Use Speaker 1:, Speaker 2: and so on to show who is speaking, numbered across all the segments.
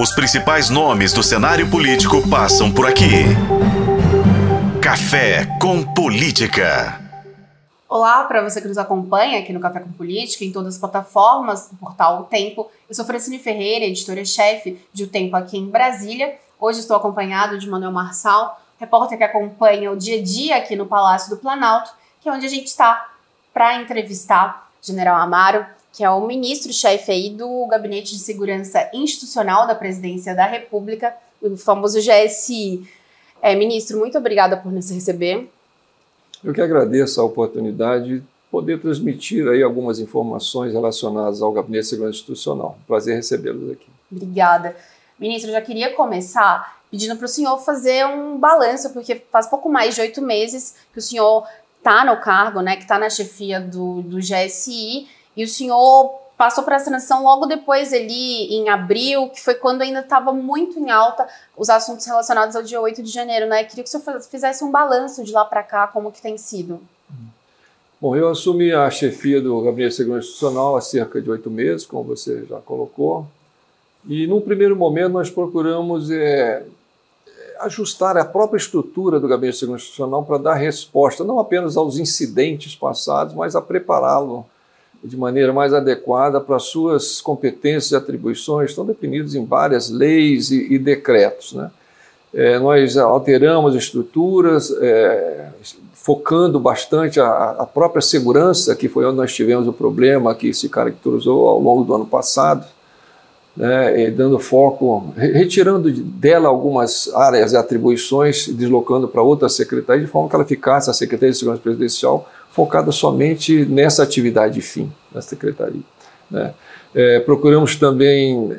Speaker 1: Os principais nomes do cenário político passam por aqui. Café com Política.
Speaker 2: Olá para você que nos acompanha aqui no Café com Política, em todas as plataformas do portal O Tempo. Eu sou Francine Ferreira, editora-chefe de O Tempo aqui em Brasília. Hoje estou acompanhado de Manuel Marçal, repórter que acompanha o dia a dia aqui no Palácio do Planalto, que é onde a gente está para entrevistar General Amaro, que é o ministro-chefe aí do Gabinete de Segurança Institucional da Presidência da República, o famoso GSI. É, ministro, muito obrigada por nos receber.
Speaker 3: Eu que agradeço a oportunidade de poder transmitir aí algumas informações relacionadas ao Gabinete de Segurança Institucional. Prazer recebê-los aqui.
Speaker 2: Obrigada. Ministro, eu já queria começar pedindo para o senhor fazer um balanço, porque faz pouco mais de oito meses que o senhor está no cargo, né, que está na chefia do, do GSI, e o senhor passou para a transição logo depois ali, em abril, que foi quando ainda estava muito em alta os assuntos relacionados ao dia 8 de janeiro, né? Queria que o senhor fizesse um balanço de lá para cá, como que tem sido.
Speaker 3: Bom, eu assumi a chefia do Gabinete de Segurança Institucional há cerca de oito meses, como você já colocou, e num primeiro momento nós procuramos é, ajustar a própria estrutura do Gabinete de Segurança Institucional para dar resposta não apenas aos incidentes passados, mas a prepará-lo de maneira mais adequada para suas competências e atribuições, estão definidos em várias leis e, e decretos. Né? É, nós alteramos estruturas, é, focando bastante a, a, própria segurança, que foi onde nós tivemos o problema que se caracterizou ao longo do ano passado, né, dando foco, retirando dela algumas áreas e atribuições, deslocando para outras secretarias, de forma que ela ficasse, a Secretaria de Segurança Presidencial, focada somente nessa atividade fim da secretaria. Né? É, procuramos também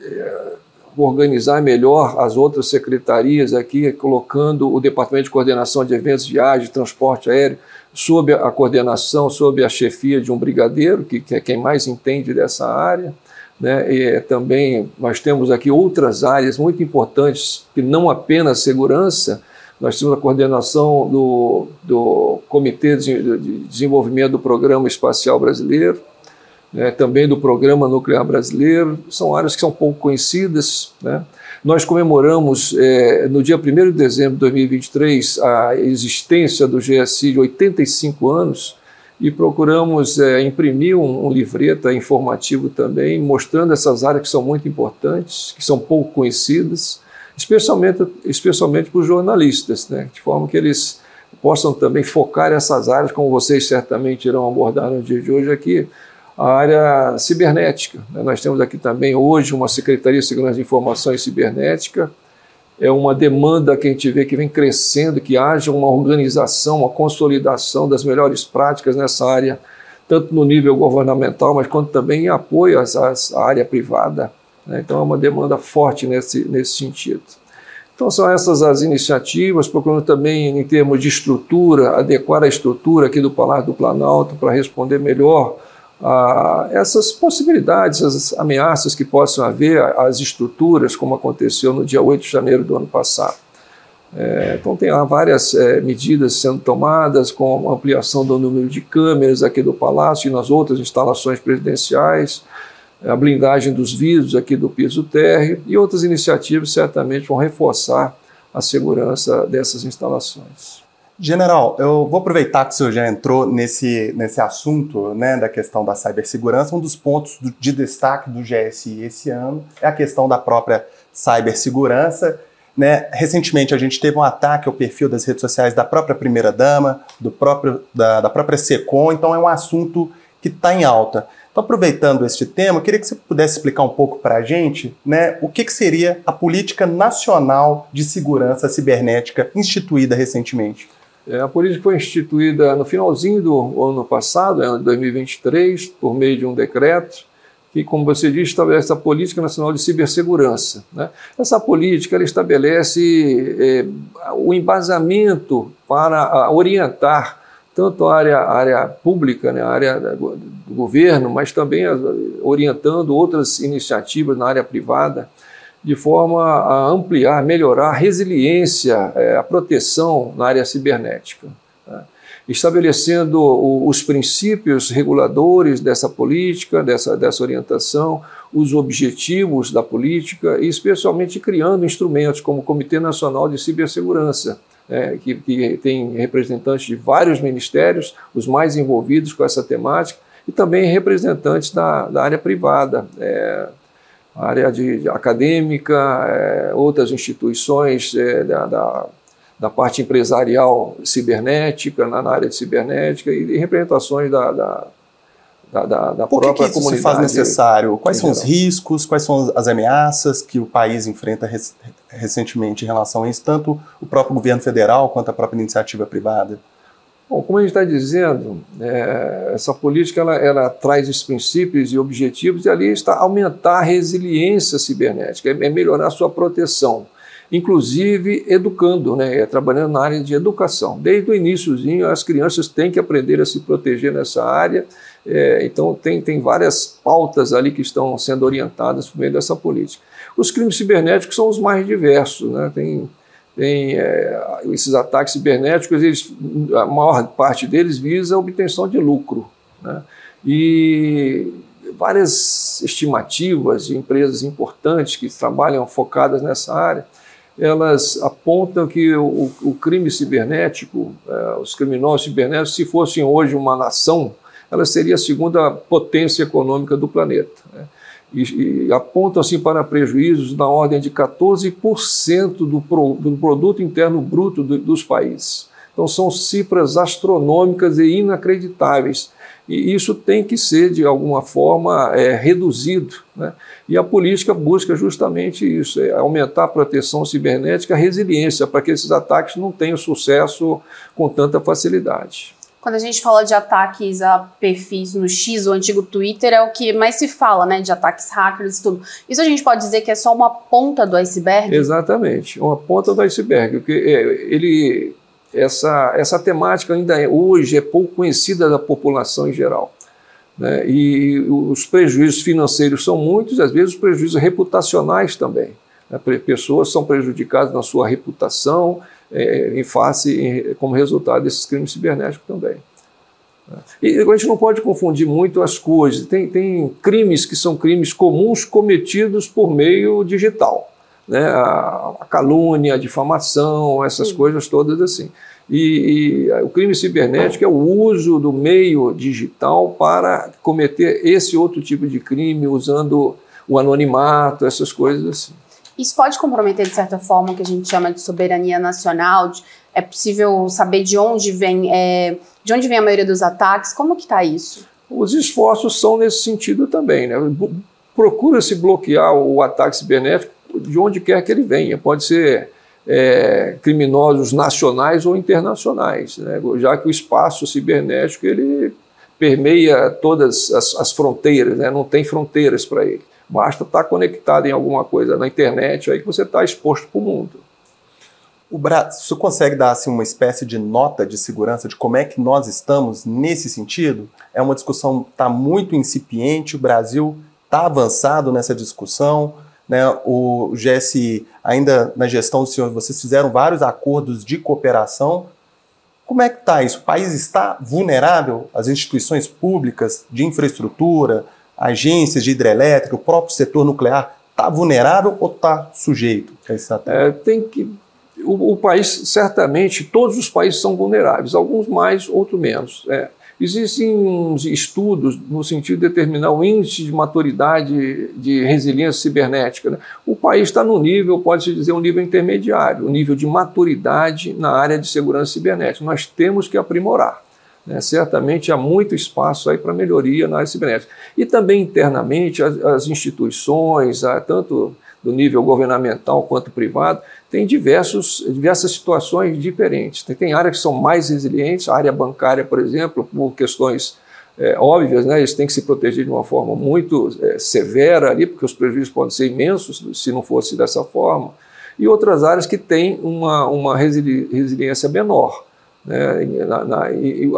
Speaker 3: é, organizar melhor as outras secretarias aqui, colocando o Departamento de Coordenação de Eventos, Viagem, Transporte Aéreo, sob a coordenação, sob a chefia de um brigadeiro, que, que é quem mais entende dessa área. Né? E também nós temos aqui outras áreas muito importantes, que não apenas segurança, nós temos a coordenação do, do Comitê de Desenvolvimento do Programa Espacial Brasileiro, né, também do Programa Nuclear Brasileiro, são áreas que são pouco conhecidas. Né? Nós comemoramos, é, no dia 1 de dezembro de 2023, a existência do GSI de 85 anos e procuramos é, imprimir um, um livreto informativo também, mostrando essas áreas que são muito importantes, que são pouco conhecidas especialmente, especialmente para os jornalistas, né? de forma que eles possam também focar essas áreas, como vocês certamente irão abordar no dia de hoje aqui, a área cibernética. Né? Nós temos aqui também hoje uma Secretaria de Segurança de Informação e Cibernética, é uma demanda que a gente vê que vem crescendo, que haja uma organização, uma consolidação das melhores práticas nessa área, tanto no nível governamental, mas quanto também em apoio à área privada. Né? Então é uma demanda forte nesse, nesse sentido. Então são essas as iniciativas, procurando também em termos de estrutura, adequar a estrutura aqui do Palácio do Planalto para responder melhor a essas possibilidades, essas ameaças que possam haver às estruturas, como aconteceu no dia 8 de janeiro do ano passado. É, então tem várias é, medidas sendo tomadas, com ampliação do número de câmeras aqui do Palácio e nas outras instalações presidenciais, a blindagem dos vidros aqui do piso térreo e outras iniciativas certamente vão reforçar a segurança dessas instalações.
Speaker 4: General, eu vou aproveitar que o senhor já entrou nesse, nesse assunto né, da questão da cibersegurança. Um dos pontos de destaque do GSI esse ano é a questão da própria cibersegurança. Né? Recentemente a gente teve um ataque ao perfil das redes sociais da própria primeira-dama, do da, da própria SECOM, então é um assunto que está em alta. Então, aproveitando este tema, eu queria que você pudesse explicar um pouco para a gente né, o que, que seria a Política Nacional de Segurança Cibernética instituída recentemente.
Speaker 3: É, a política foi instituída no finalzinho do ano passado, ano de 2023, por meio de um decreto, que, como você disse, estabelece a Política Nacional de Cibersegurança. Né? Essa política estabelece é, o embasamento para orientar tanto a área, a área pública, né, a área do governo, mas também orientando outras iniciativas na área privada, de forma a ampliar, melhorar a resiliência, é, a proteção na área cibernética. Né? Estabelecendo os princípios reguladores dessa política, dessa, dessa orientação, os objetivos da política e especialmente criando instrumentos como o Comitê Nacional de Cibersegurança, é, que, que, tem representantes de vários ministérios, os mais envolvidos com essa temática, e também representantes da, da área privada, é, área de, de acadêmica, é, outras instituições é, da, da, da, parte empresarial cibernética, na, na, área de cibernética, e, representações da, da da, da,
Speaker 4: Por
Speaker 3: que própria
Speaker 4: que isso
Speaker 3: comunidade.
Speaker 4: se faz necessário? Quais são os riscos, quais são as ameaças que o país enfrenta rec recentemente em relação a isso, tanto o próprio governo federal quanto a própria iniciativa privada?
Speaker 3: Bom, como a gente está dizendo, é, essa política ela, ela, traz esses princípios e objetivos e ali está aumentar a resiliência cibernética, é, é melhorar a sua proteção, inclusive educando, né, é, trabalhando na área de educação. Desde o iníciozinho, as crianças têm que aprender a se proteger nessa área, é, então tem, tem várias pautas ali que estão sendo orientadas por meio dessa política. Os crimes cibernéticos são os mais diversos, né, tem tem é, esses ataques cibernéticos, eles, a maior parte deles visa a obtenção de lucro. Né? E várias estimativas de empresas importantes que trabalham focadas nessa área, elas apontam que o, o crime cibernético, é, os criminosos cibernéticos, se fossem hoje uma nação, ela seria a segunda potência econômica do planeta. Né? E, e apontam assim para prejuízos na ordem de 14% do, pro, do produto interno bruto do, dos países. Então são cifras astronômicas e inacreditáveis. E isso tem que ser, de alguma forma, é, reduzido. Né? E a política busca justamente isso: é aumentar a proteção cibernética, a resiliência, para que esses ataques não tenham sucesso com tanta facilidade.
Speaker 2: Quando a gente fala de ataques a perfis no X, o antigo Twitter, é o que mais se fala, né? De ataques hackers e tudo. Isso a gente pode dizer que é só uma ponta do iceberg?
Speaker 3: Exatamente, uma ponta do iceberg. Porque ele, essa, essa temática ainda é, hoje é pouco conhecida da população em geral. Né? E os prejuízos financeiros são muitos, às vezes os prejuízos reputacionais também. Né? Pessoas são prejudicadas na sua reputação, é, em face, como resultado desses crimes cibernéticos também. E a gente não pode confundir muito as coisas. Tem, tem crimes que são crimes comuns cometidos por meio digital. Né? A, a calúnia, a difamação, essas Sim. coisas todas assim. E, e, o crime cibernético é o uso do meio digital para cometer esse outro tipo de crime, usando o anonimato, essas coisas assim.
Speaker 2: Isso pode comprometer, de certa forma, o que a gente chama de soberania nacional? De, é possível saber de onde vem, é, de onde vem a maioria dos ataques? Como que está isso?
Speaker 3: Os esforços são nesse sentido também. Né? Procura-se bloquear o ataque cibernético de onde quer que ele venha. Pode ser é, criminosos nacionais ou internacionais, né? já que o espaço cibernético ele permeia todas as, as fronteiras, né? não tem fronteiras para ele. Basta estar conectado em alguma coisa na internet, aí que você está exposto para o mundo.
Speaker 4: O Brasil consegue dar assim, uma espécie de nota de segurança de como é que nós estamos nesse sentido? É uma discussão está muito incipiente, o Brasil está avançado nessa discussão. Né? O GSI, ainda na gestão do senhor, vocês fizeram vários acordos de cooperação. Como é que está isso? O país está vulnerável? As instituições públicas de infraestrutura, agências de hidrelétrica, o próprio setor nuclear, está vulnerável ou está sujeito a esse?
Speaker 3: É, tem que o, o, país certamente todos os países são vulneráveis, alguns mais, outros menos. É. Existem estudos no sentido de determinar o índice de maturidade de resiliência cibernética. Né? O país está no nível, pode-se dizer, um nível intermediário, um nível de maturidade na área de segurança cibernética. Nós temos que aprimorar. Né? Certamente há muito espaço aí para melhoria na área cibernética. E também internamente as, as instituições, tanto do nível governamental quanto privado, tem diversos, diversas situações diferentes. Tem, tem áreas que são mais resilientes, a área bancária, por exemplo, por questões é, óbvias, né, eles têm que se proteger de uma forma muito é, severa ali, porque os prejuízos podem ser imensos se não fosse dessa forma, e outras áreas que têm uma, uma resiliência menor. Né? Na, na,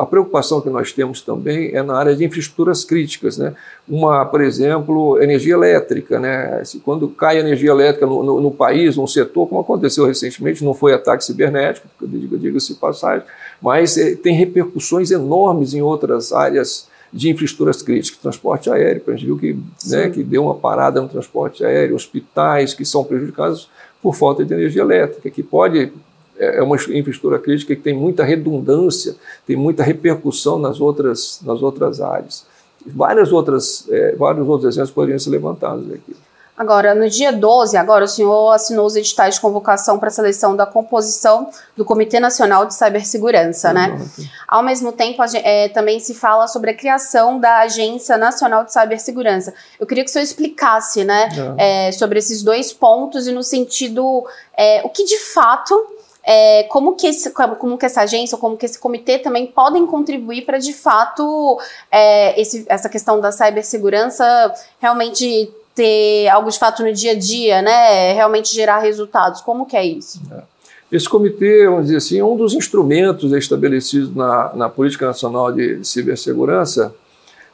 Speaker 3: a preocupação que nós temos também é na área de infraestruturas críticas. Né? Uma, por exemplo, energia elétrica. Né? Quando cai energia elétrica no, no, no país, num setor, como aconteceu recentemente, não foi ataque cibernético, diga-se passagem, mas é, tem repercussões enormes em outras áreas de infraestruturas críticas, transporte aéreo, a gente viu que, né, que deu uma parada no transporte aéreo, hospitais que são prejudicados por falta de energia elétrica, que pode é, é uma infraestrutura crítica que tem muita redundância, tem muita repercussão nas outras, nas outras áreas. Várias outras, é, vários outros exemplos poderiam ser levantados aqui.
Speaker 2: Agora, no dia 12, agora o senhor assinou os editais de convocação para a seleção da composição do Comitê Nacional de Cibersegurança, né? Ao mesmo tempo, é, também se fala sobre a criação da Agência Nacional de Cibersegurança. Eu queria que o senhor explicasse, né, é, sobre esses dois pontos e no sentido, é, o que de fato é, como, que esse, como que essa agência como que esse comitê também podem contribuir para, de fato, é, esse, essa questão da cibersegurança realmente ter algo de fato no dia a dia, né? Realmente gerar resultados. Como que é isso? É.
Speaker 3: Esse comitê, vamos dizer assim, é um dos instrumentos estabelecidos na, na Política Nacional de Cibersegurança,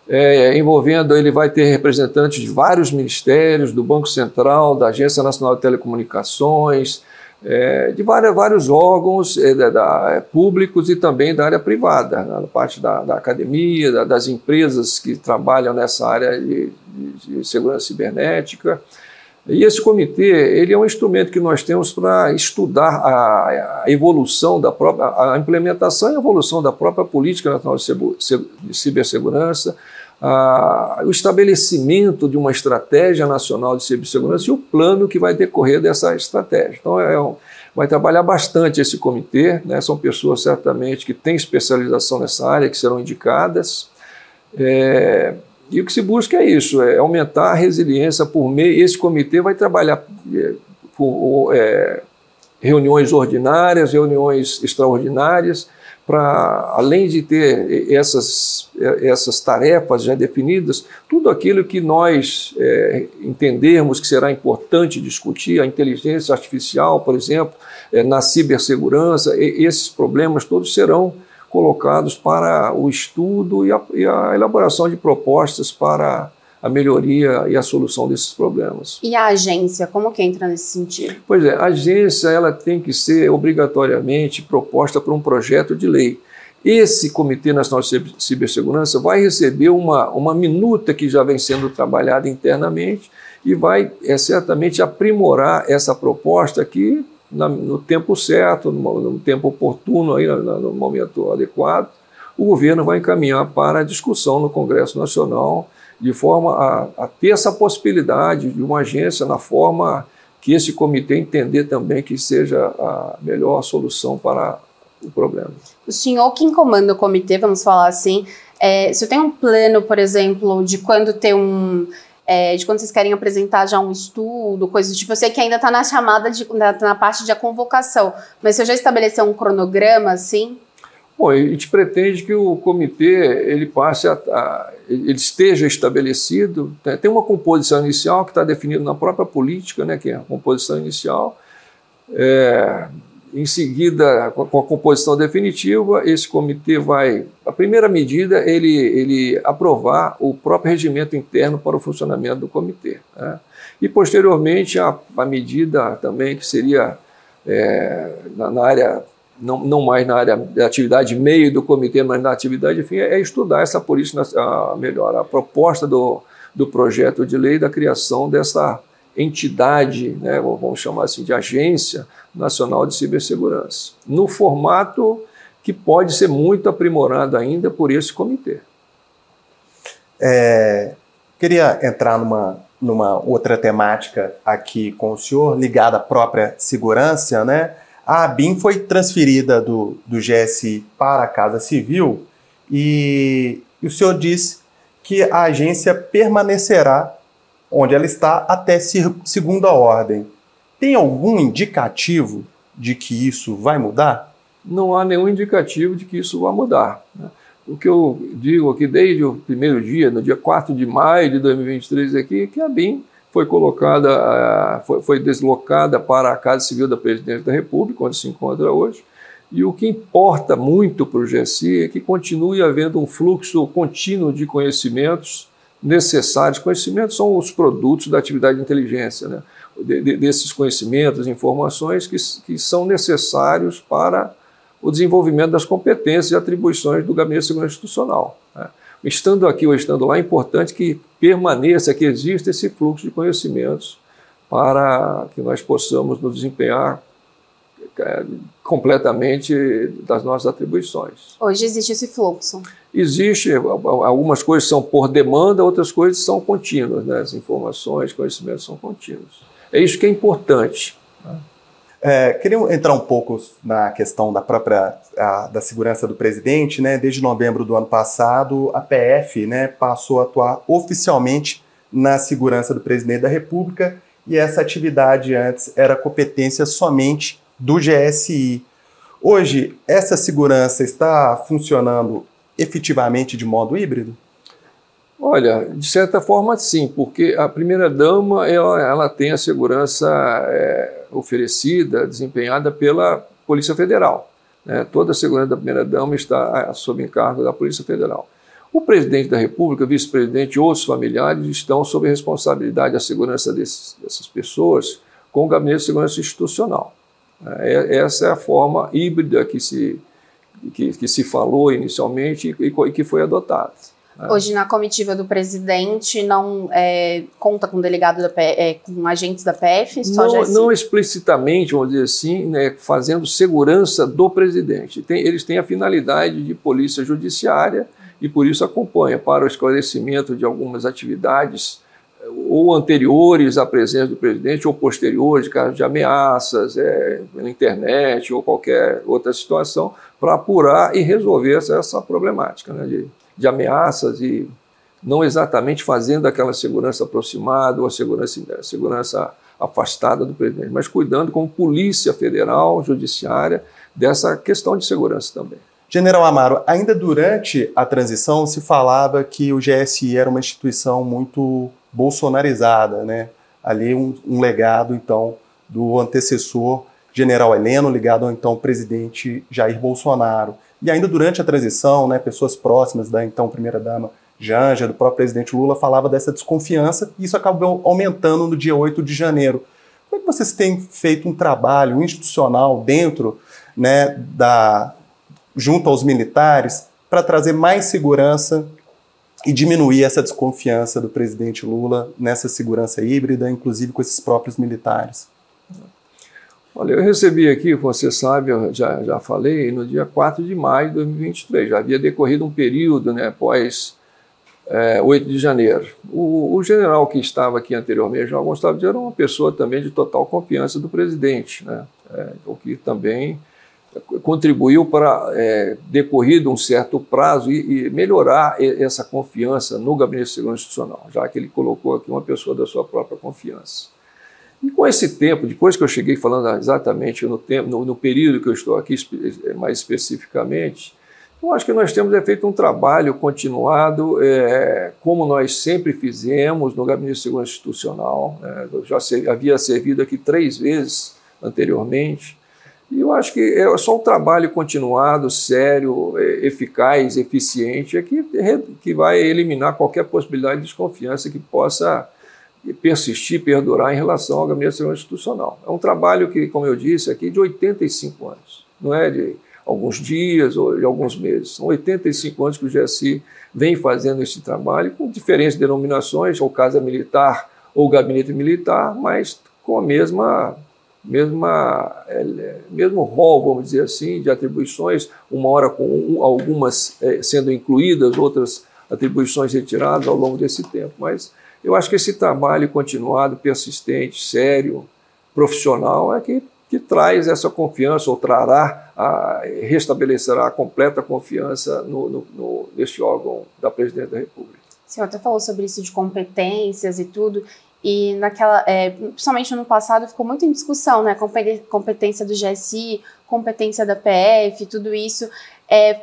Speaker 3: é, envolvendo, ele vai ter representantes de vários ministérios, do Banco Central, da Agência Nacional de Telecomunicações, é, de várias, vários órgãos é, da, é, públicos e também da área privada, né, da parte da, da academia, da, das empresas que trabalham nessa área de, de, de, segurança cibernética. E esse comitê ele é um instrumento que nós temos para estudar a, a, evolução da própria, a implementação e evolução da própria política nacional de cibersegurança, o estabelecimento de uma estratégia nacional de cibersegurança e o plano que vai decorrer dessa estratégia. Então, é um, vai trabalhar bastante esse comitê, né? são pessoas certamente que têm especialização nessa área, que serão indicadas. É, e o que se busca é isso, é aumentar a resiliência por meio. Esse comitê vai trabalhar é, por é, reuniões ordinárias, reuniões extraordinárias, para, além de ter essas, essas tarefas já definidas, tudo aquilo que nós é, entendermos que será importante discutir, a inteligência artificial, por exemplo, é, na cibersegurança, esses problemas todos serão colocados para o estudo e a, e a elaboração de propostas para a melhoria e a solução desses problemas.
Speaker 2: E a agência, como que entra nesse sentido?
Speaker 3: Pois é, a agência ela tem que ser obrigatoriamente proposta por um projeto de lei. Esse Comitê Nacional de Cibersegurança vai receber uma, uma minuta que já vem sendo trabalhada internamente e vai é, certamente aprimorar essa proposta que, na, no tempo certo, no, no tempo oportuno, aí, no, no momento adequado, o governo vai encaminhar para a discussão no Congresso Nacional de forma a, a, ter essa possibilidade de uma agência na forma que esse comitê entender também que seja a melhor solução para o problema.
Speaker 2: O senhor que comanda o comitê, vamos falar assim, é, se tem um plano, por exemplo, de quando ter um é, de quando vocês querem apresentar já um estudo, coisas tipo, eu sei que ainda está na chamada de, na, na, parte de convocação, mas você já estabeleceu um cronograma assim?
Speaker 3: Bom, a gente pretende que o comitê ele passe a, a ele esteja estabelecido. Né? Tem uma composição inicial que está definida na própria política, né, que é a composição inicial. É, em seguida, com a composição definitiva, esse comitê vai. A primeira medida ele, ele aprovar o próprio regimento interno para o funcionamento do comitê. Né? E, posteriormente, a, a medida também que seria é, na, na área não, não mais na área da atividade meio do comitê, mas na atividade fim, é estudar essa política a, melhor, a proposta do, do projeto de lei da criação dessa entidade, né, vamos chamar assim, de Agência Nacional de Cibersegurança, no formato que pode ser muito aprimorado ainda por esse comitê.
Speaker 4: É, queria entrar numa, numa outra temática aqui com o senhor, ligada à própria segurança, né? A ABIN foi transferida do, do GSI para a Casa Civil e, e o senhor disse que a agência permanecerá onde ela está até segunda ordem. Tem algum indicativo de que isso vai mudar?
Speaker 3: Não há nenhum indicativo de que isso vai mudar. Né? O que eu digo aqui desde o primeiro dia, no dia 4 de maio de 2023, aqui, é que a BIM foi colocada, foi, foi deslocada para a Casa Civil da Presidência da República, onde se encontra hoje. E o que importa muito para o GSI é que continue havendo um fluxo contínuo de conhecimentos necessários. Conhecimentos são os produtos da atividade de inteligência, né? De, de, desses conhecimentos, informações que, que são necessários para o desenvolvimento das competências e atribuições do Gabinete de Segurança Institucional. Né? estando aqui ou estando lá, é importante que permaneça, que exista esse fluxo de conhecimentos para que nós possamos nos desempenhar é, completamente das nossas atribuições.
Speaker 2: Hoje existe esse fluxo.
Speaker 3: Existe, algumas coisas são por demanda, outras coisas são contínuas, né? as informações, conhecimentos são contínuos. É isso que é importante.
Speaker 4: É, queria entrar um pouco na questão da própria a, da segurança do presidente, né? Desde novembro do ano passado, a PF, né, passou a atuar oficialmente na segurança do presidente da República e essa atividade antes era competência somente do GSI. Hoje, essa segurança está funcionando efetivamente de modo híbrido?
Speaker 3: Olha, de certa forma sim, porque a primeira-dama ela, ela tem a segurança é, oferecida, desempenhada pela Polícia Federal. Né? Toda a segurança da primeira-dama está sob encargo da Polícia Federal. O presidente da República, vice-presidente e outros familiares estão sob responsabilidade da segurança desses, dessas pessoas com o Gabinete de Segurança Institucional. É, essa é a forma híbrida que se, que, que se falou inicialmente e, e que foi adotada.
Speaker 2: Né? Hoje, na comitiva do presidente, não é, conta com delegado da é, com agentes da PF?
Speaker 3: Não, não, explicitamente, vamos dizer assim, né, fazendo segurança do presidente. Tem, eles têm a finalidade de polícia judiciária e, por isso, acompanha para o esclarecimento de algumas atividades ou anteriores à presença do presidente ou posteriores, casos de ameaças é, na internet ou qualquer outra situação, para apurar e resolver essa, essa problemática né, de, de, ameaças e não exatamente fazendo aquela segurança aproximada ou a segurança, a segurança afastada do presidente, mas cuidando como polícia federal, judiciária, dessa questão de segurança também.
Speaker 4: General Amaro, ainda durante a transição se falava que o GSI era uma instituição muito bolsonarizada, né? Ali um, um legado, então, do antecessor general Heleno, ligado ao então presidente Jair Bolsonaro. E ainda durante a transição, né, pessoas próximas da então primeira-dama Janja, do próprio presidente Lula, falava dessa desconfiança, e isso acabou aumentando no dia 8 de janeiro. Como é que vocês têm feito um trabalho institucional dentro né, da, junto aos militares para trazer mais segurança e diminuir essa desconfiança do presidente Lula nessa segurança híbrida, inclusive com esses próprios militares?
Speaker 3: Olha, eu recebi aqui, você sabe, eu já, já falei, no dia 4 de maio de 2023. Já havia decorrido um período né, após é, 8 de janeiro. O, o, general que estava aqui anteriormente, João Dias, era uma pessoa também de total confiança do presidente, né, é, o que também contribuiu para, é, decorrido um certo prazo, e, e, melhorar essa confiança no Gabinete de Segurança Institucional, já que ele colocou aqui uma pessoa da sua própria confiança. E com esse tempo, depois que eu cheguei falando exatamente no, tempo, no, no período que eu estou aqui, mais especificamente, eu acho que nós temos feito um trabalho continuado, é, como nós sempre fizemos no Gabinete de Segurança Institucional. Né? Eu já havia servido aqui três vezes anteriormente. E eu acho que é só um trabalho continuado, sério, é, eficaz, eficiente, é que, que vai eliminar qualquer possibilidade de desconfiança que possa persistir, perdurar em relação ao gabinete institucional. É um trabalho que, como eu disse aqui, de 85 anos, não é de alguns dias ou de alguns meses. São 85 anos que o GSI vem fazendo esse trabalho, com diferentes denominações, ou Casa Militar ou Gabinete Militar, mas com a mesma mesma, é, mesmo rol, vamos dizer assim, de atribuições, uma hora com algumas é, sendo incluídas, outras atribuições retiradas ao longo desse tempo. Mas eu acho que esse trabalho continuado, persistente, sério, profissional, é que, que traz essa confiança, ou trará, a, restabelecerá a completa confiança no, no, no, neste órgão da Presidente da República.
Speaker 2: O senhor até falou sobre isso de competências e tudo, e naquela, é, principalmente no passado, ficou muito em discussão, né? Competência do GSI, competência da PF, tudo isso. É,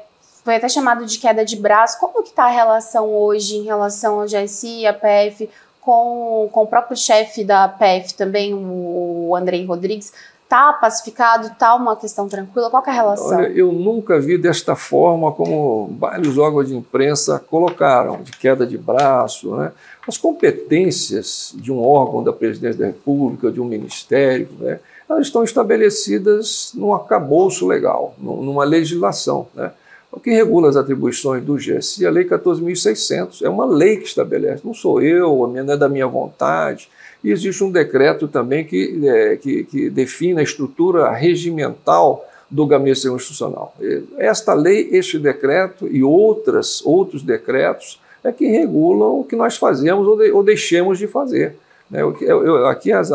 Speaker 2: foi até chamado de queda de braço. Como que está a relação hoje em relação ao GSI, a PF, com, com o próprio chefe da PF também, o Andrei Rodrigues? Está pacificado? Está uma questão tranquila? Qual é a relação?
Speaker 3: Olha, eu nunca vi desta forma como vários órgãos de imprensa colocaram, de queda de braço, né? As competências de um órgão da presidência da República, de um ministério, né, elas estão estabelecidas num arcabouço legal, numa legislação. Né? O que regula as atribuições do GSI é a Lei 14.600. É uma lei que estabelece, não sou eu, não é da minha vontade. E existe um decreto também que, é, que, que define a estrutura regimental do Gabinete Constitucional. Esta lei, este decreto e outras, outros decretos é que regulam o que nós fazemos ou, de, ou deixemos de fazer. Né? Eu, eu, aqui as,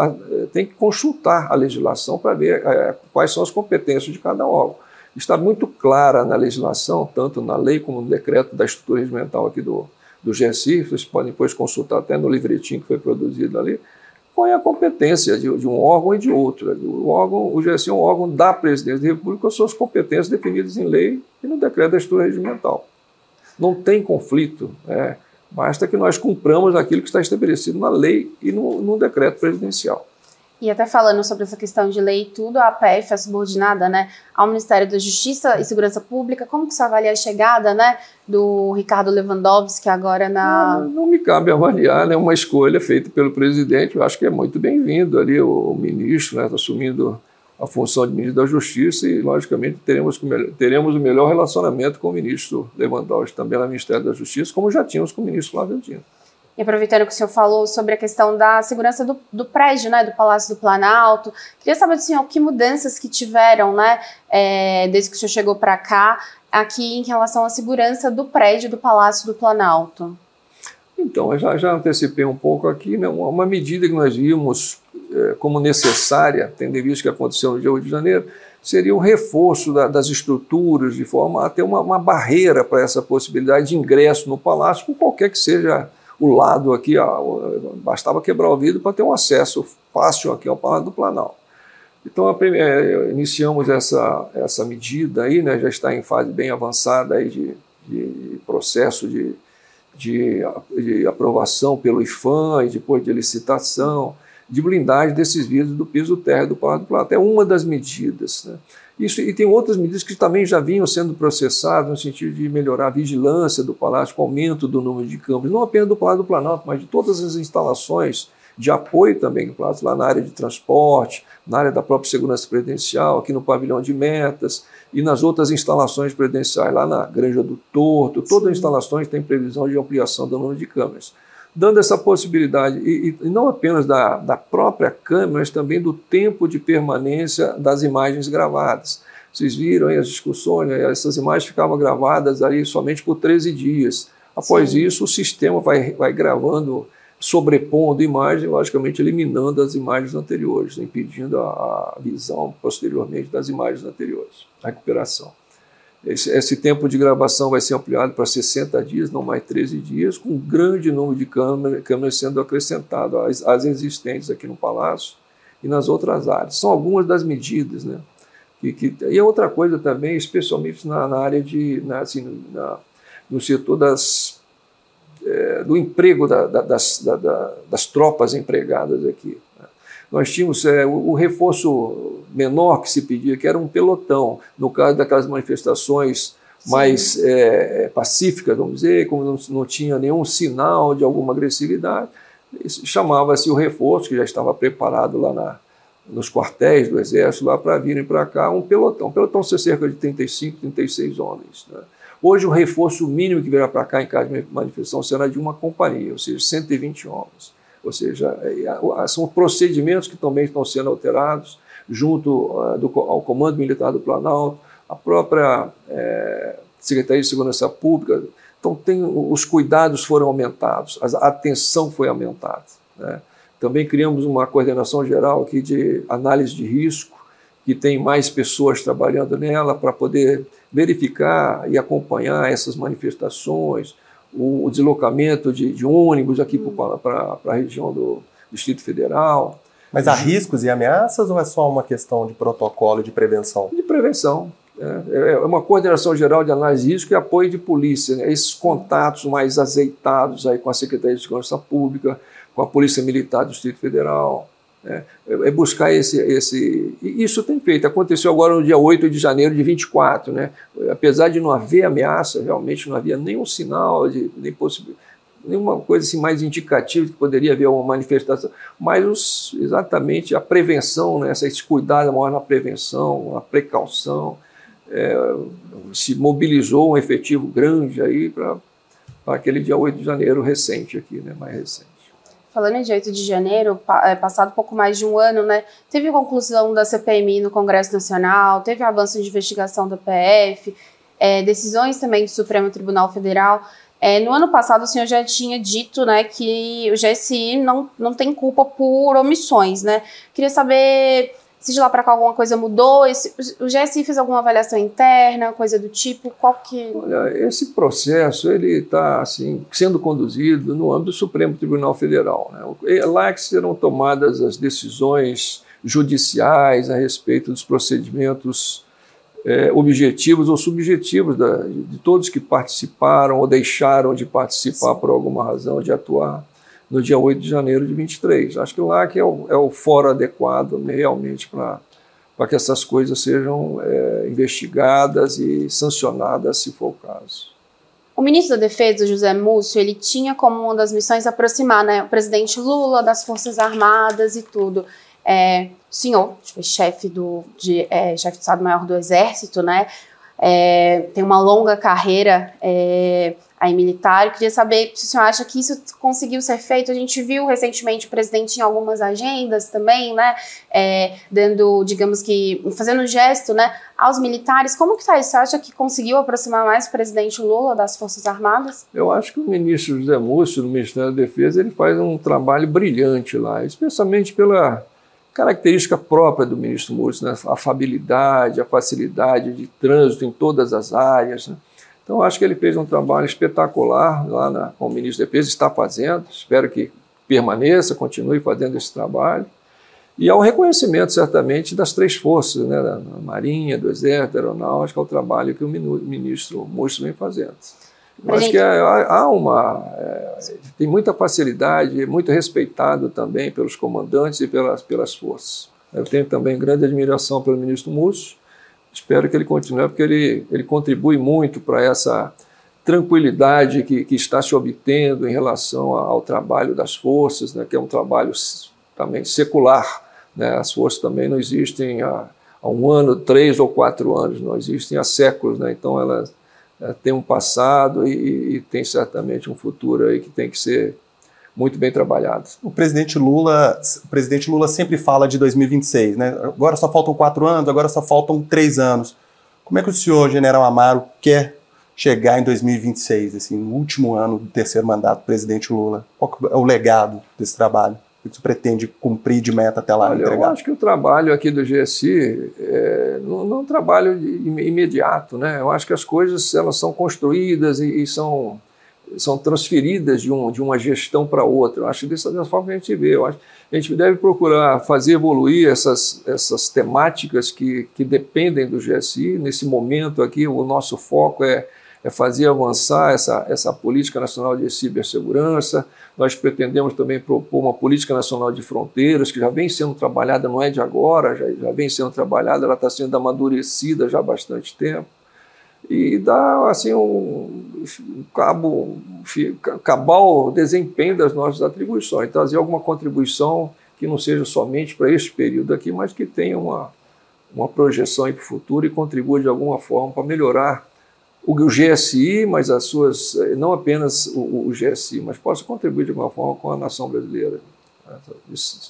Speaker 3: tem que consultar a legislação para ver é, quais são as competências de cada órgão. Está muito clara na legislação, tanto na lei como no decreto da estrutura regimental aqui do, do GSI, vocês podem depois consultar até no livretinho que foi produzido ali, qual é a competência de, de um órgão e de outro. O, órgão, o GSI é um órgão da Presidência da República com suas competências definidas em lei e no decreto da estrutura regimental. Não tem conflito, é, basta que nós cumpramos aquilo que está estabelecido na lei e no, no decreto presidencial.
Speaker 2: E até falando sobre essa questão de lei tudo, a APF é subordinada né, ao Ministério da Justiça e Segurança Pública. Como que você avalia a chegada né, do Ricardo Lewandowski agora na...
Speaker 3: Não, não me cabe avaliar, né, uma escolha feita pelo presidente. Eu acho que é muito bem-vindo ali o, o ministro né, assumindo a função de ministro da Justiça e, logicamente, teremos, teremos o melhor relacionamento com o ministro Lewandowski, também no Ministério da Justiça, como já tínhamos com o ministro Flávio Dino.
Speaker 2: E aproveitando que o senhor falou sobre a questão da segurança do, do prédio, né, do Palácio do Planalto, queria saber do senhor que mudanças que tiveram, né, é, desde que o senhor chegou para cá, aqui em relação à segurança do prédio do Palácio do Planalto.
Speaker 3: Então, eu já, já antecipei um pouco aqui, né, uma medida que nós vimos é, como necessária, tendo em vista que aconteceu no dia 8 de janeiro, seria o reforço da, das estruturas, de forma a ter uma, uma barreira para essa possibilidade de ingresso no palácio, por qualquer que seja o lado aqui, ó, bastava quebrar o vidro para ter um acesso fácil aqui ao Palácio do Planalto. Então, a, é, iniciamos essa, essa medida aí, né, já está em fase bem avançada aí de, de processo de, de, de, aprovação pelo IFAM e depois de licitação, de blindagem desses vidros do piso térreo do Palácio do Planalto. É uma das medidas. Né? Isso, e tem outras medidas que também já vinham sendo processadas no sentido de melhorar a vigilância do palácio, com aumento do número de câmeras, não apenas do Palácio do Planalto, mas de todas as instalações de apoio também do Palácio, lá na área de transporte, na área da própria segurança presidencial, aqui no pavilhão de metas e nas outras instalações presidenciais, lá na Granja do Torto, todas as instalações têm previsão de ampliação do número de câmeras dando essa possibilidade, e, e, não apenas da, da própria câmera, mas também do tempo de permanência das imagens gravadas. Vocês viram aí as discussões, né? essas imagens ficavam gravadas ali somente por 13 dias. Após Sim. isso, o sistema vai, vai gravando, sobrepondo imagem, logicamente eliminando as imagens anteriores, impedindo a, a visão posteriormente das imagens anteriores, a recuperação. Esse, esse, tempo de gravação vai ser ampliado para 60 dias, não mais 13 dias, com um grande número de câmeras, câmeras sendo acrescentado às, às, existentes aqui no Palácio e nas outras áreas. São algumas das medidas. Né? Que, que, e outra coisa também, especialmente na, na área de. Na, assim, na, no setor das, é, do emprego da, da, das, da, das tropas empregadas aqui nós tínhamos é, o, o, reforço menor que se pedia, que era um pelotão, no caso daquelas manifestações mais é, pacíficas, vamos dizer, como não, não, tinha nenhum sinal de alguma agressividade, chamava-se o reforço, que já estava preparado lá na, nos quartéis do Exército, lá para virem para cá, um pelotão. Um pelotão ser cerca de 35, 36 homens. Né? Hoje, o reforço mínimo que virá para cá em caso de manifestação será de uma companhia, ou seja, 120 homens. Ou seja, é, são procedimentos que também estão sendo alterados, junto ah, ao Comando Militar do Planalto, a própria é, Secretaria de Segurança Pública. Então, tem, os cuidados foram aumentados, a atenção foi aumentada. Né? Também criamos uma coordenação geral aqui de análise de risco, que tem mais pessoas trabalhando nela para poder verificar e acompanhar essas manifestações, o, deslocamento de, de ônibus aqui hum. para a região do Distrito Federal.
Speaker 4: Mas há riscos e ameaças ou é só uma questão de protocolo e de prevenção?
Speaker 3: De prevenção. É, é uma coordenação geral de análise de risco e apoio de polícia. Né? Esses contatos mais azeitados aí com a Secretaria de Segurança Pública, com a Polícia Militar do Distrito Federal, é, é, buscar esse, esse. Isso tem feito. Aconteceu agora no dia 8 de janeiro de 24. Né? Apesar de não haver ameaça, realmente não havia nenhum sinal, de, nem nenhuma coisa assim mais indicativa que poderia haver uma manifestação, mas os, exatamente a prevenção, né, esse cuidado maior na prevenção, a precaução, é, se mobilizou um efetivo grande aí para aquele dia 8 de janeiro recente aqui, né, mais recente.
Speaker 2: Falando em 8 de janeiro, é, passado pouco mais de um ano, né, teve conclusão da CPMI no Congresso Nacional, teve avanço de investigação da PF, é, decisões também do Supremo Tribunal Federal. É, no ano passado, o senhor já tinha dito né, que o GSI não, não tem culpa por omissões. Né? Queria saber se de lá para cá alguma coisa mudou, esse, o GSI fez alguma avaliação interna, coisa do tipo, qual que...
Speaker 3: Olha, esse processo ele está assim, sendo conduzido no âmbito do Supremo Tribunal Federal. Né? É lá que serão tomadas as decisões judiciais a respeito dos procedimentos é, objetivos ou subjetivos da, de todos que participaram ou deixaram de participar por alguma razão de atuar no dia 8 de janeiro de 23. Acho que lá que é o, é o fórum adequado realmente para que essas coisas sejam é, investigadas e sancionadas, se for o caso.
Speaker 2: O ministro da Defesa, José Múcio, ele tinha como uma das missões aproximar né, o presidente Lula das Forças Armadas e tudo. É, o senhor chefe do de, é, chefe de Estado-Maior do Exército, né? É, tem uma longa carreira é, aí militar. Eu queria saber se o senhor acha que isso conseguiu ser feito. A gente viu recentemente o presidente em algumas agendas também, né? É, dando, digamos que, fazendo gesto, né, aos militares. Como que está isso? Você acha que conseguiu aproximar mais o presidente Lula das Forças Armadas?
Speaker 3: Eu acho que o ministro José Múcio, do Ministério da Defesa, ele faz um trabalho brilhante lá, especialmente pela característica própria do ministro Múcio, né? a afabilidade, a facilidade de trânsito em todas as áreas, né? Então, acho que ele fez um trabalho espetacular lá na, com o ministro da Defesa, está fazendo, espero que permaneça, continue fazendo esse trabalho. E há um reconhecimento, certamente, das três forças, né, da Marinha, do Exército, da Aeronáutica, ao trabalho que o ministro Múcio vem fazendo. Eu acho que há uma. É, tem muita facilidade, muito respeitado também pelos comandantes e pelas, pelas forças. Eu tenho também grande admiração pelo ministro Múcio, espero que ele continue, porque ele, ele contribui muito para essa tranquilidade que, que está se obtendo em relação ao trabalho das forças, né, que é um trabalho também secular. Né, as forças também não existem há, há, um ano, três ou quatro anos, não existem há séculos, né, então elas é, têm um passado e, e tem certamente um futuro aí que tem que ser muito bem trabalhados.
Speaker 4: O presidente Lula, o presidente Lula sempre fala de 2026, né? Agora só faltam quatro anos, agora só faltam três anos. Como é que o senhor, General Amaro, quer chegar em 2026, assim, no último ano do terceiro mandato do presidente Lula? Qual é o legado desse trabalho? O que você pretende cumprir de meta até lá?
Speaker 3: Olha, entregar? eu acho que o trabalho aqui do GSI é, não, não é um trabalho imediato, né? Eu acho que as coisas elas são construídas e, e são são transferidas de, um, de uma gestão para outra. Eu acho que dessa forma que a gente vê. Eu acho a gente deve procurar fazer evoluir essas, essas temáticas que, que dependem do GSI. Nesse momento aqui, o nosso foco é, é fazer avançar essa, essa política nacional de cibersegurança. Nós pretendemos também propor uma política nacional de fronteiras, que já vem sendo trabalhada, não é de agora, já, já vem sendo trabalhada, ela está sendo amadurecida já há bastante tempo e dar assim um cabo cabal desempenho das nossas atribuições, trazer alguma contribuição que não seja somente para este período aqui, mas que tenha uma, uma projeção para o futuro e contribua de alguma forma para melhorar o, o GSI, mas as suas não apenas o, o GSI, mas possa contribuir de alguma forma com a nação brasileira, né,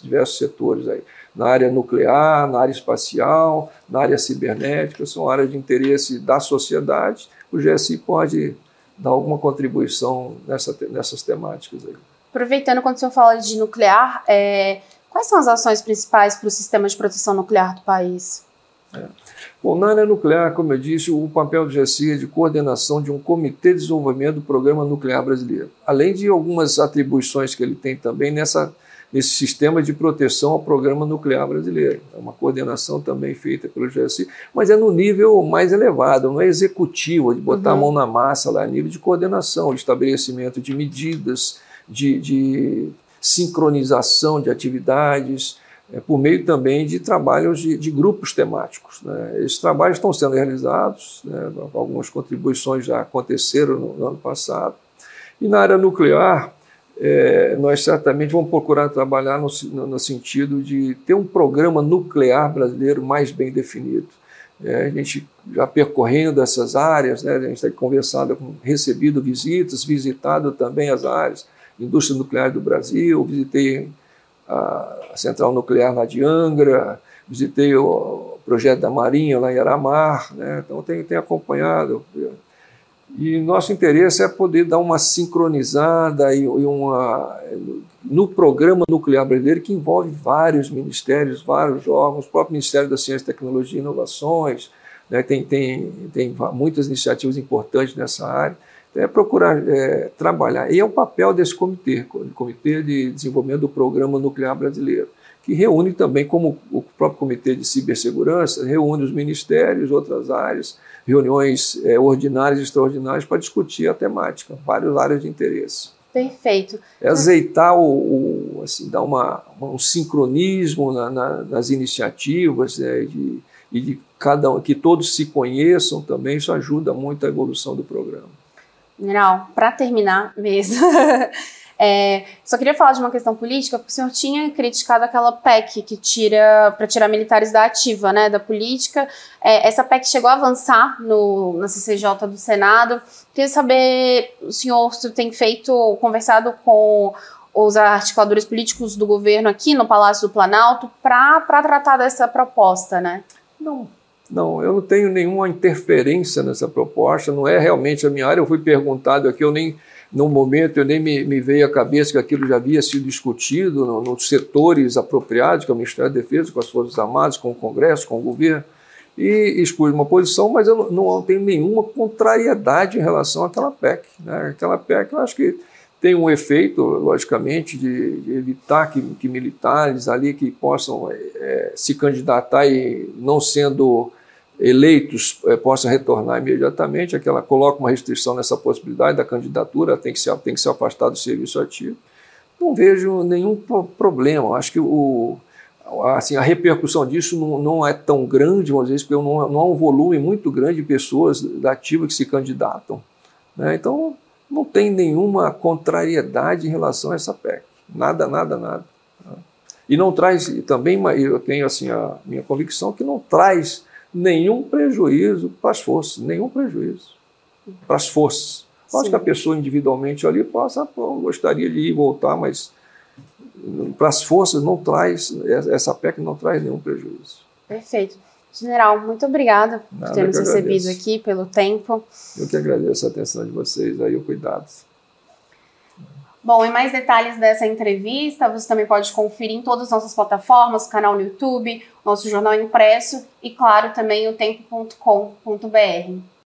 Speaker 3: diversos setores aí na área nuclear, na área espacial, na área cibernética, são áreas de interesse da sociedade. O GSI pode dar alguma contribuição nessa, nessas temáticas. Aí.
Speaker 2: Aproveitando quando o senhor fala de nuclear, é, quais são as ações principais para o sistema de proteção nuclear do país?
Speaker 3: É. Bom, na área nuclear, como eu disse, o papel do GSI é de coordenação de um comitê de desenvolvimento do Programa Nuclear Brasileiro, além de algumas atribuições que ele tem também nessa nesse sistema de proteção ao programa nuclear brasileiro. É uma coordenação também feita pelo GSI, mas é no nível mais elevado, não é executivo, de botar uhum. a mão na massa lá, é nível de coordenação, de estabelecimento de medidas, de, de sincronização de atividades, é, por meio também de trabalhos de, de grupos temáticos. Né? Esses trabalhos estão sendo realizados, né? algumas contribuições já aconteceram no, no ano passado. E na área nuclear, é, nós certamente vamos procurar trabalhar no, no, sentido de ter um programa nuclear brasileiro mais bem definido. É, a gente já percorrendo essas áreas, né, a gente tem conversado, recebido visitas, visitado também as áreas, indústria nuclear do Brasil, visitei a central nuclear lá de Angra, visitei o projeto da Marinha lá em Aramar, né, então tem, tem acompanhado. E nosso interesse é poder dar uma sincronizada e, uma no programa nuclear brasileiro que envolve vários ministérios, vários órgãos, o próprio Ministério da Ciência, Tecnologia e Inovações, né, tem, tem, tem muitas iniciativas importantes nessa área. Então, é procurar é, trabalhar. E é o papel desse comitê, o Comitê de Desenvolvimento do Programa Nuclear Brasileiro, que reúne também, como o próprio Comitê de Cibersegurança, reúne os ministérios, outras áreas, reuniões é, ordinárias e extraordinárias para discutir a temática, várias áreas de interesse.
Speaker 2: Perfeito.
Speaker 3: É azeitar o, o assim, dar uma, um sincronismo na, na, nas iniciativas né, de, e de cada que todos se conheçam também, isso ajuda muito a evolução do programa.
Speaker 2: General, para terminar mesmo, É, só queria falar de uma questão política, porque o senhor tinha criticado aquela PEC que tira para tirar militares da ativa, né, da política. É, essa PEC chegou a avançar no, na CCJ do Senado. Queria saber, o senhor tem feito, conversado com os articuladores políticos do governo aqui no Palácio do Planalto para tratar dessa proposta, né?
Speaker 3: Não, não, eu não tenho nenhuma interferência nessa proposta, não é realmente a minha área. Eu fui perguntado aqui, eu nem no momento eu nem me, me, veio à cabeça que aquilo já havia sido discutido no, nos setores apropriados, que é o Ministério da Defesa, com as Forças Armadas, com o Congresso, com o governo, e expus uma posição, mas eu não, não tenho nenhuma contrariedade em relação àquela PEC. Né? Aquela PEC eu acho que tem um efeito, logicamente, de, de evitar que, que, militares ali que possam é, se candidatar e não sendo eleitos é, possam retornar imediatamente, é coloca uma restrição nessa possibilidade da candidatura, tem que ser, tem que ser afastado do serviço ativo. Não vejo nenhum problema. Acho que o, assim, a repercussão disso não, não é tão grande, vamos dizer, porque não, não há um volume muito grande de pessoas da ativa que se candidatam. Né? Então, não tem nenhuma contrariedade em relação a essa PEC. Nada, nada, nada. E não traz, também eu tenho assim, a minha convicção que não traz nenhum prejuízo para as forças, nenhum prejuízo para as forças. Acho que a pessoa individualmente ali possa, pô, gostaria de ir e voltar, mas para as forças não traz, essa PEC não traz nenhum prejuízo.
Speaker 2: Perfeito. General, muito obrigada por ter nos recebido aqui, pelo tempo.
Speaker 3: Eu que agradeço a atenção de vocês aí, o cuidado.
Speaker 2: Bom, e mais detalhes dessa entrevista você também pode conferir em todas as nossas plataformas, canal no YouTube, nosso jornal impresso e, claro, também o tempo.com.br.